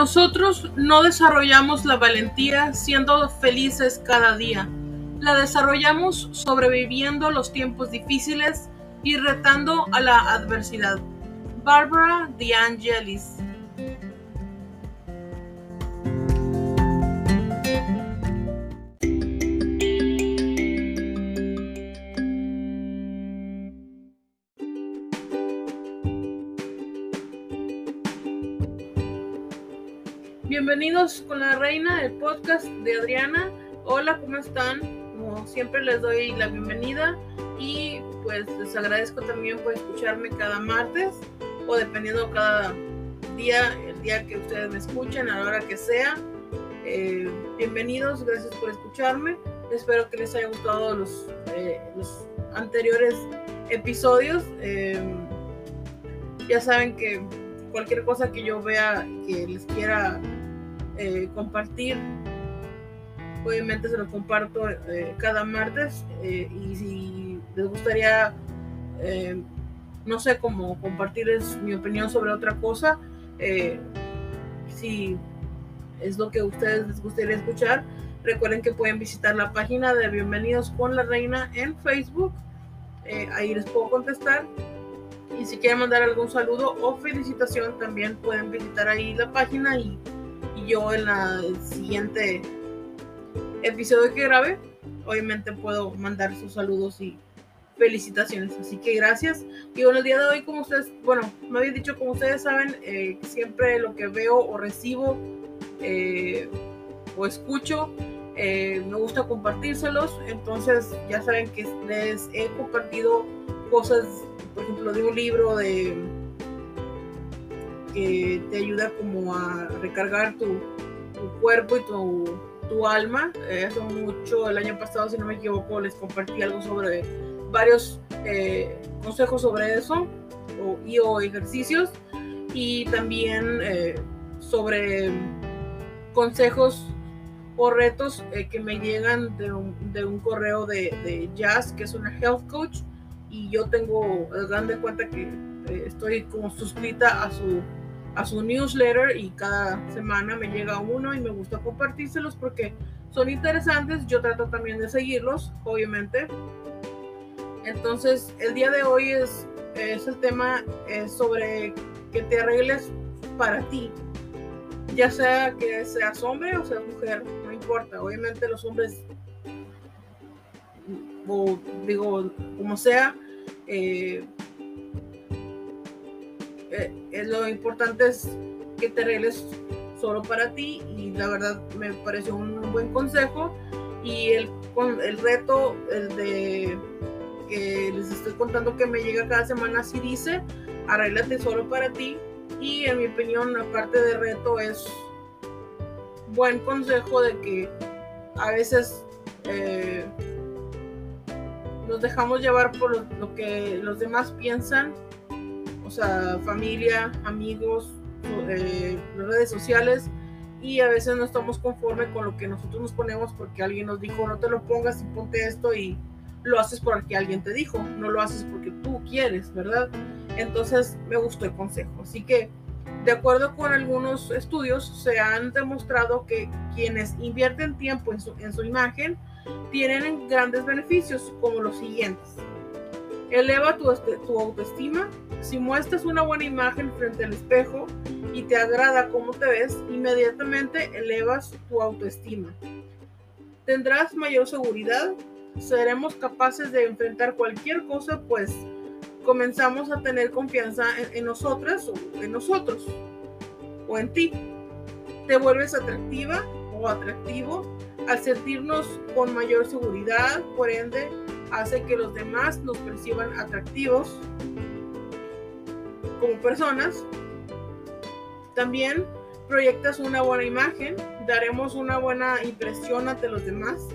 Nosotros no desarrollamos la valentía siendo felices cada día. La desarrollamos sobreviviendo los tiempos difíciles y retando a la adversidad. Barbara De Bienvenidos con la reina, el podcast de Adriana. Hola, ¿cómo están? Como siempre les doy la bienvenida y pues les agradezco también por escucharme cada martes o dependiendo cada día, el día que ustedes me escuchen, a la hora que sea. Eh, bienvenidos, gracias por escucharme. Espero que les haya gustado los, eh, los anteriores episodios. Eh, ya saben que cualquier cosa que yo vea que les quiera eh, compartir. Obviamente se lo comparto eh, cada martes eh, y si les gustaría, no sé, cómo compartirles mi opinión sobre otra cosa, si es lo que a ustedes les gustaría escuchar, recuerden que pueden visitar la página de Bienvenidos con la Reina en Facebook. ahí les puedo contestar. Y si quieren mandar algún saludo o felicitación, también pueden visitar ahí la página y yo en la, el siguiente episodio que grabe, obviamente puedo mandar sus saludos y felicitaciones. Así que gracias. Y bueno, el día de hoy, como ustedes, bueno, me habían dicho, como ustedes saben, eh, siempre lo que veo o recibo eh, o escucho, eh, me gusta compartírselos. Entonces, ya saben que les he compartido cosas, por ejemplo, de un libro de que te ayuda como a recargar tu, cuerpo y tu, alma. Eso mucho el año pasado, si no me equivoco, les compartí algo sobre varios eh, consejos sobre eso o, y o ejercicios y también eh, sobre consejos o retos eh, que me llegan de un, correo de, de, Jazz, que es una health coach, y yo tengo, dan de cuenta que estoy como suscrita a su a su newsletter y cada semana me llega uno y me gusta compartírselos porque son interesantes. Yo trato también de seguirlos, obviamente. Entonces, el día de hoy es, es el tema sobre que te arregles para ti. Ya sea que seas hombre o seas mujer, no importa. Obviamente los hombres, o digo, como sea, eh, eh, es lo importante es que te arregles solo para ti y la verdad me pareció un buen consejo. Y el, el reto el de que les estoy contando que me llega cada semana así dice arréglate solo para ti y en mi opinión aparte de reto es buen consejo de que a veces eh, nos dejamos llevar por lo que los demás piensan familia, amigos, eh, redes sociales y a veces no estamos conforme con lo que nosotros nos ponemos porque alguien nos dijo no te lo pongas y ponte esto y lo haces porque alguien te dijo, no lo haces porque tú quieres, ¿verdad? Entonces me gustó el consejo. Así que, de acuerdo con algunos estudios, se han demostrado que quienes invierten tiempo en su imagen tienen grandes beneficios como los siguientes. Eleva tu, autoestima, si muestras una buena imagen frente al espejo y te agrada cómo te ves, inmediatamente elevas tu autoestima. Tendrás mayor seguridad, seremos capaces de enfrentar cualquier cosa, pues comenzamos a tener confianza en, nosotras o en nosotros o en ti. Te vuelves atractiva o atractivo al sentirnos con mayor seguridad, por ende hace que los demás nos perciban atractivos como personas. También proyectas una buena imagen, daremos una buena impresión ante los demás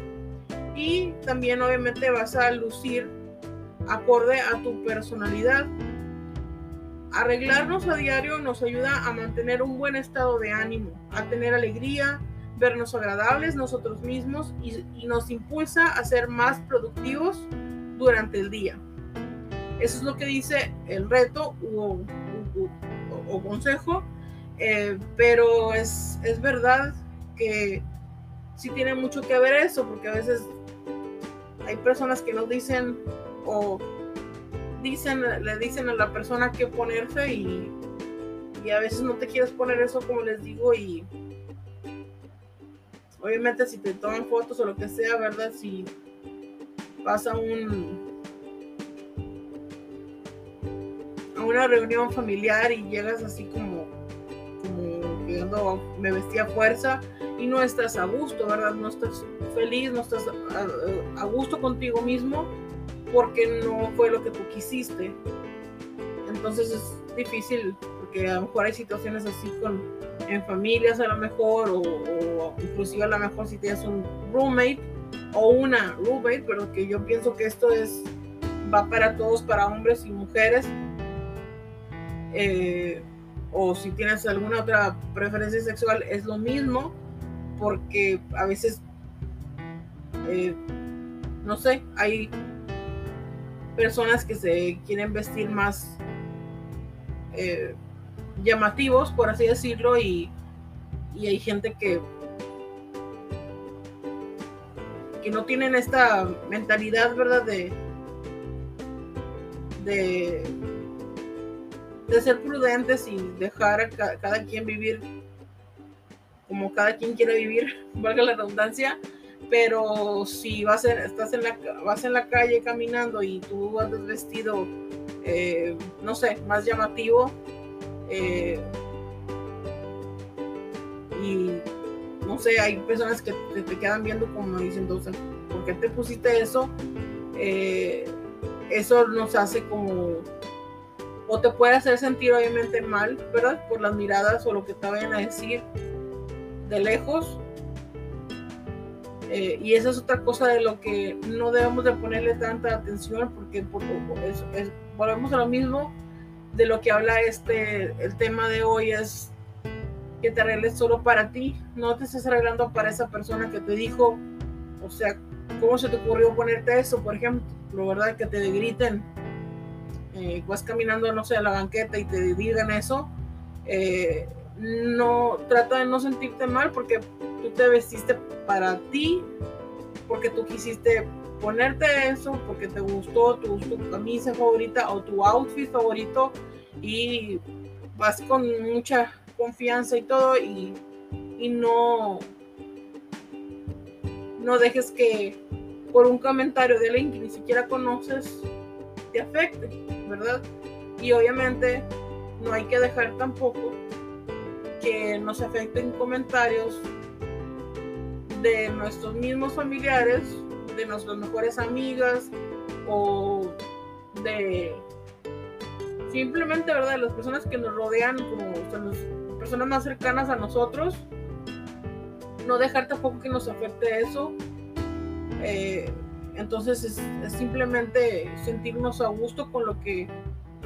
y también obviamente vas a lucir acorde a tu personalidad. Arreglarnos a diario nos ayuda a mantener un buen estado de ánimo, a tener alegría, vernos agradables nosotros mismos y, nos impulsa a ser más productivos durante el día. Eso es lo que dice el reto o, consejo. Eh, pero es, es verdad que sí tiene mucho que ver eso, porque a veces hay personas que nos dicen o dicen, le dicen a la persona que ponerse y, y a veces no te quieres poner eso como les digo y obviamente si te toman fotos o lo que sea, ¿verdad? Si pasa un a una reunión familiar y llegas así como como quedando me vestía a fuerza y no estás a gusto, ¿verdad? No estás feliz, no estás a, gusto contigo mismo porque no fue lo que tú quisiste. Entonces es difícil porque a lo mejor hay situaciones así con en familias a lo mejor o, inclusive a lo mejor si tienes un roommate o una roommate, pero que yo pienso que esto es va para todos, para hombres y mujeres. Eh, o si tienes alguna otra preferencia sexual, es lo mismo porque a veces, eh, no sé, hay personas que se quieren vestir más eh, llamativos, por así decirlo, y, hay gente que, que no tienen esta mentalidad, ¿verdad? De, de, ser prudentes y dejar a cada quien vivir como cada quien quiere vivir, valga la redundancia, pero si vas en, estás en la, vas en la calle caminando y tú vas vestido, eh, no sé, más llamativo, eh, y no sé, hay personas que te, quedan viendo como diciendo, ¿por qué te pusiste eso? Eh, eso nos hace como, o te puede hacer sentir obviamente mal, ¿verdad? Por las miradas o lo que te vayan a decir de lejos. Eh, y esa es otra cosa de lo que no debemos de ponerle tanta atención porque volvemos a lo mismo de lo que habla este, el tema de hoy es que te arregles solo para ti, no te estés arreglando para esa persona que te dijo, o sea, ¿cómo se te ocurrió ponerte eso? Por ejemplo, ¿verdad? Que te griten, eh, vas caminando, no sé, a la banqueta y te digan eso, eh, no trata de no sentirte mal porque tú te vestiste para ti, porque tú quisiste ponerte eso, porque te gustó tu, camisa favorita o tu outfit favorito y vas con mucha confianza y todo y, y no no dejes que por un comentario de alguien que ni siquiera conoces te afecte, ¿verdad? Y obviamente no hay que dejar tampoco que nos afecten comentarios de nuestros mismos familiares, de nuestras mejores amigas o de simplemente, ¿verdad? Las personas que nos rodean, como las personas más cercanas a nosotros, no dejar tampoco que nos afecte eso. Eh, entonces es, simplemente sentirnos a gusto con lo que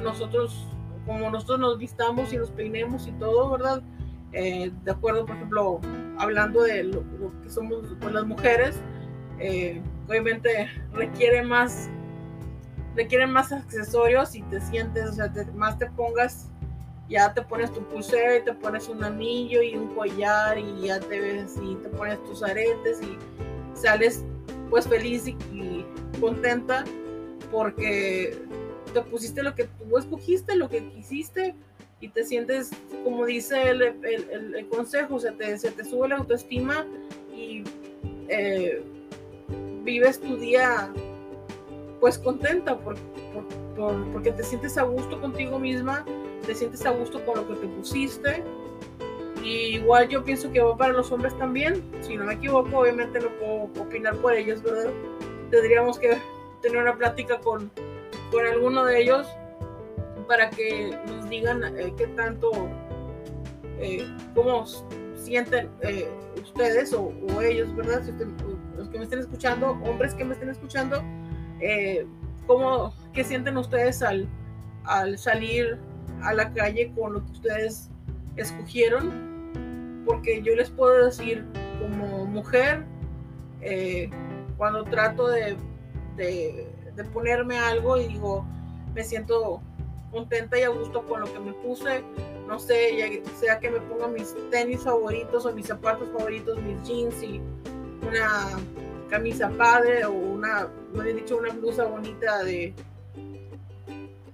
nosotros, como nosotros nos vistamos y nos peinemos y todo, ¿verdad? Eh, de acuerdo, por ejemplo, hablando de lo, que somos con las mujeres, eh, obviamente requiere más, requieren más accesorios y te sientes, o sea, más te pongas, ya te pones tu pulsera y te pones un anillo y un collar y ya te ves y te pones tus aretes y sales pues feliz y, contenta porque te pusiste lo que tú escogiste, lo que quisiste y te sientes, como dice el, el, consejo, se te, se te sube la autoestima y eh, vives tu día pues contenta por, por, porque te sientes a gusto contigo misma, te sientes a gusto con lo que te pusiste. Y igual yo pienso que va para los hombres también, si no me equivoco, obviamente no puedo opinar por ellos, ¿verdad? Tendríamos que tener una plática con, con alguno de ellos para que nos digan eh, qué tanto, eh, cómo sienten eh, ustedes o, ellos, ¿verdad? Los que me estén escuchando, hombres que me estén escuchando, cómo, qué sienten ustedes al, al salir a la calle con lo que ustedes escogieron, porque yo les puedo decir como mujer, cuando trato de, de, de, ponerme algo y digo, me siento contenta y a gusto con lo que me puse, no sé, ya sea que me ponga mis tenis favoritos o mis zapatos favoritos, mis jeans y una camisa padre o una, dicho, una blusa bonita de,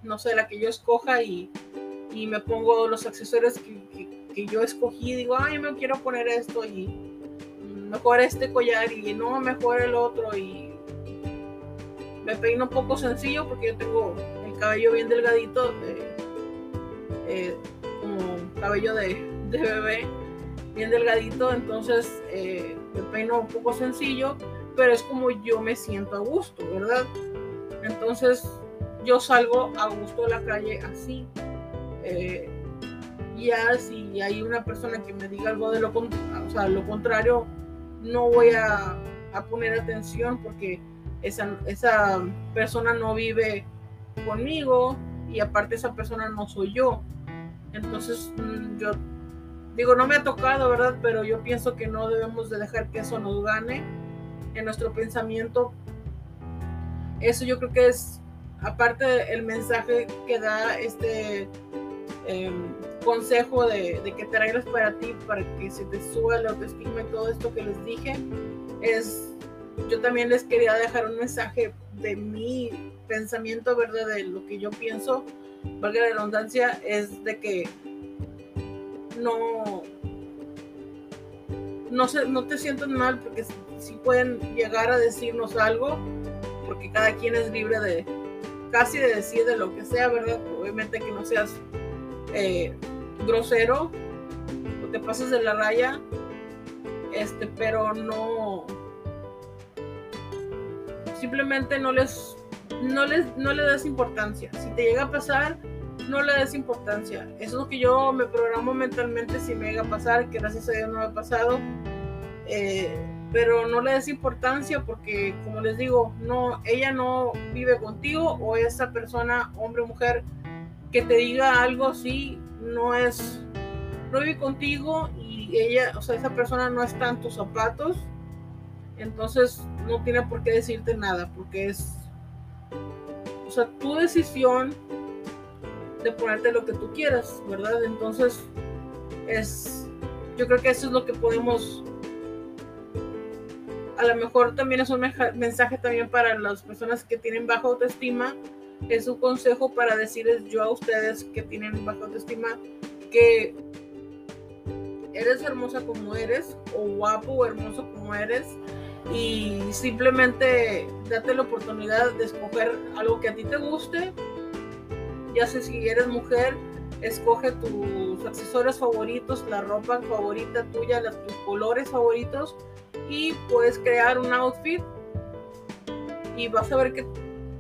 no sé, la que yo escoja y, y me pongo los accesorios que, que, yo escogí, digo, ay, me quiero poner esto y mejor este collar y no, mejor el otro y me peino un poco sencillo porque yo tengo el cabello bien delgadito, eh, como cabello de, de, bebé, bien delgadito, entonces eh, me peino un poco sencillo, pero es como yo me siento a gusto, ¿verdad? Entonces yo salgo a gusto de la calle así. Eh, ya si hay una persona que me diga algo de lo, o sea, lo contrario, no voy a, a poner atención porque esa, esa persona no vive conmigo y aparte esa persona no soy yo. Entonces mm, yo digo, no me ha tocado, ¿verdad? Pero yo pienso que no debemos de dejar que eso nos gane en nuestro pensamiento. Eso yo creo que es, aparte el mensaje que da este em, consejo de, de, que te arregles para ti, para que se te suba la autoestima y todo esto que les dije, es, yo también les quería dejar un mensaje de mi pensamiento, ¿verdad? De lo que yo pienso, valga la redundancia, es de que no, no, se, no te sientas mal porque si, pueden llegar a decirnos algo, porque cada quien es libre de casi de decir de lo que sea, ¿verdad? Obviamente que no seas eh, grosero o te pases de la raya, este, pero no, simplemente no les, no les, no le das importancia. Si te llega a pasar, no le des importancia. Eso es lo que yo me programo mentalmente si me llega a pasar, que gracias a Dios no me ha pasado. Eh, pero no le des importancia porque, como les digo, no, ella no vive contigo o esa persona, hombre o mujer, que te diga algo así, no es, no vive contigo y ella, o sea, esa persona no está en tus zapatos, entonces no tiene por qué decirte nada porque es, o sea, tu decisión de ponerte lo que tú quieras, ¿verdad? Entonces, es, yo creo que eso es lo que podemos, a lo mejor también es un mensaje también para las personas que tienen baja autoestima, es un consejo para decirles yo a ustedes que tienen baja autoestima que eres hermosa como eres, o guapo o hermoso como eres, y simplemente date la oportunidad de escoger algo que a ti te guste ya sé si eres mujer, escoge tus accesorios favoritos, la ropa favorita tuya, los, tus colores favoritos y puedes crear un outfit. Y vas a ver que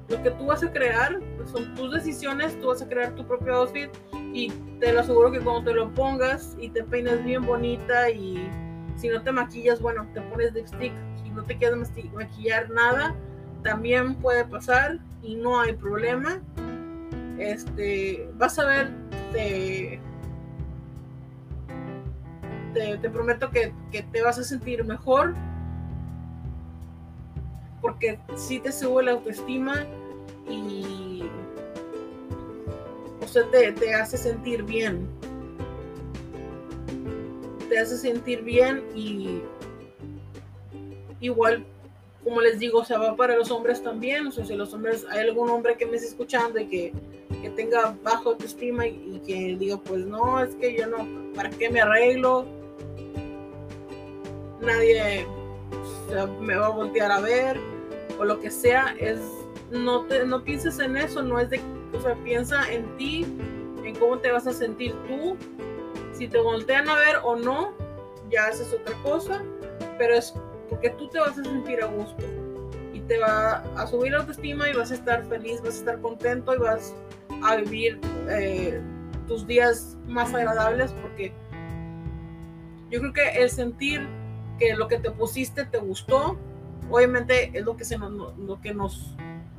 lo que tú vas a crear pues, son tus decisiones, tú vas a crear tu propio outfit y te lo aseguro que cuando te lo pongas y te peinas bien bonita y si no te maquillas, bueno, te pones lipstick, si no te quieres maquillar nada, también puede pasar y no hay problema este, vas a ver, te, te, prometo que, te vas a sentir mejor porque si te sube la autoestima y o te, te, hace sentir bien. Te hace sentir bien y igual como les digo, se va para los hombres también. O sea, si los hombres, hay algún hombre que me esté escuchando y que, que tenga bajo autoestima y, que diga, pues no, es que yo no, ¿para qué me arreglo? Nadie me va a voltear a ver o lo que sea. Es, no, te, no pienses en eso, no es de, o sea, piensa en ti, en cómo te vas a sentir tú. Si te voltean a ver o no, ya haces otra cosa, pero es porque tú te vas a sentir a gusto y te va a subir la autoestima y vas a estar feliz, vas a estar contento y vas a vivir eh, tus días más agradables porque yo creo que el sentir que lo que te pusiste te gustó, obviamente es lo que, se nos, lo que nos,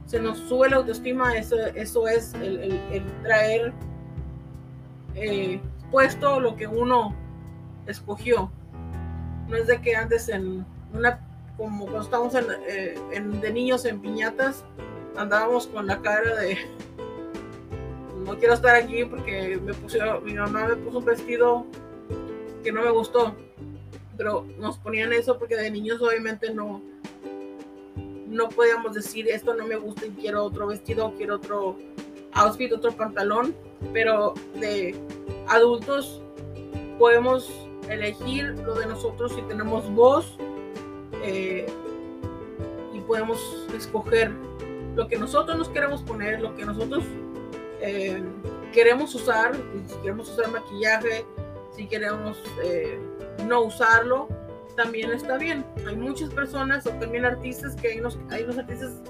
se nos sube la autoestima, eso, eso es el, traer eh, puesto lo que uno escogió. No es de que andes en una, como cuando estábamos eh, en, de niños en piñatas, andábamos con la cara de, no quiero estar aquí porque me puso, mi mamá me puso un vestido que no me gustó. Pero nos ponían eso porque de niños obviamente no, no podíamos decir esto no me gusta y quiero otro vestido, quiero otro outfit, otro pantalón. Pero de adultos podemos elegir lo de nosotros si tenemos voz eh, y podemos escoger lo que nosotros nos queremos poner, lo que nosotros eh, queremos usar, si queremos usar maquillaje, si queremos eh, no usarlo, también está bien. Hay muchas personas o también artistas que hay unos, artistas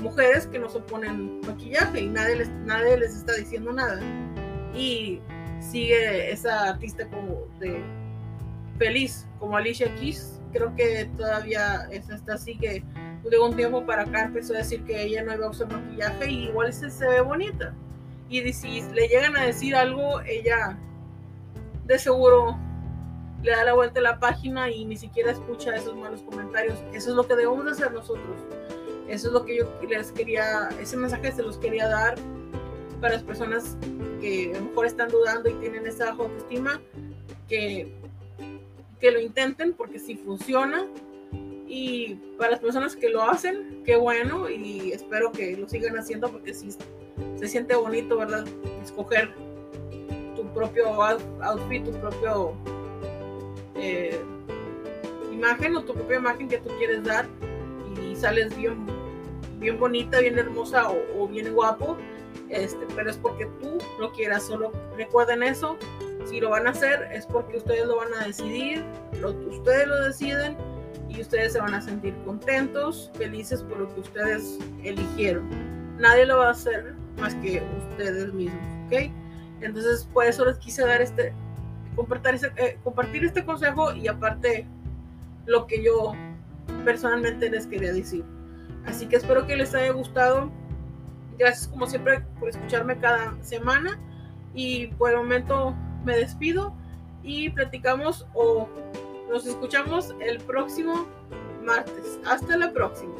mujeres que no se ponen maquillaje y nadie les, nadie les está diciendo nada. Y sigue esa artista como feliz, como Alicia Keys. Creo que todavía es hasta así que de un tiempo para acá empezó a decir que ella no iba a usar maquillaje y igual se, se ve bonita. Y si le llegan a decir algo, ella de seguro le da la vuelta a la página y ni siquiera escucha esos malos comentarios. Eso es lo que debemos de hacer nosotros. Eso es lo que yo les quería, ese mensaje se los quería dar para las personas que a lo mejor están dudando y tienen esa autoestima, que, que lo intenten porque si funciona. Y para las personas que lo hacen, qué bueno y espero que lo sigan haciendo porque si se siente bonito, ¿verdad? Escoger tu propio outfit, tu propio eh, imagen o tu propia imagen que tú quieres dar y sales bien, bien bonita, bien hermosa o, o bien guapo este, pero es porque tú lo quieras, solo recuerden eso, si lo van a hacer es porque ustedes lo van a decidir, ustedes lo deciden y ustedes se van a sentir contentos, felices por lo que ustedes eligieron. Nadie lo va a hacer más que ustedes mismos, ¿ok? Entonces, por eso les quise dar este, compartir este, compartir este consejo y aparte lo que yo personalmente les quería decir. Así que espero que les haya gustado Gracias como siempre por escucharme cada semana y por el momento me despido y platicamos o nos escuchamos el próximo martes. Hasta la próxima.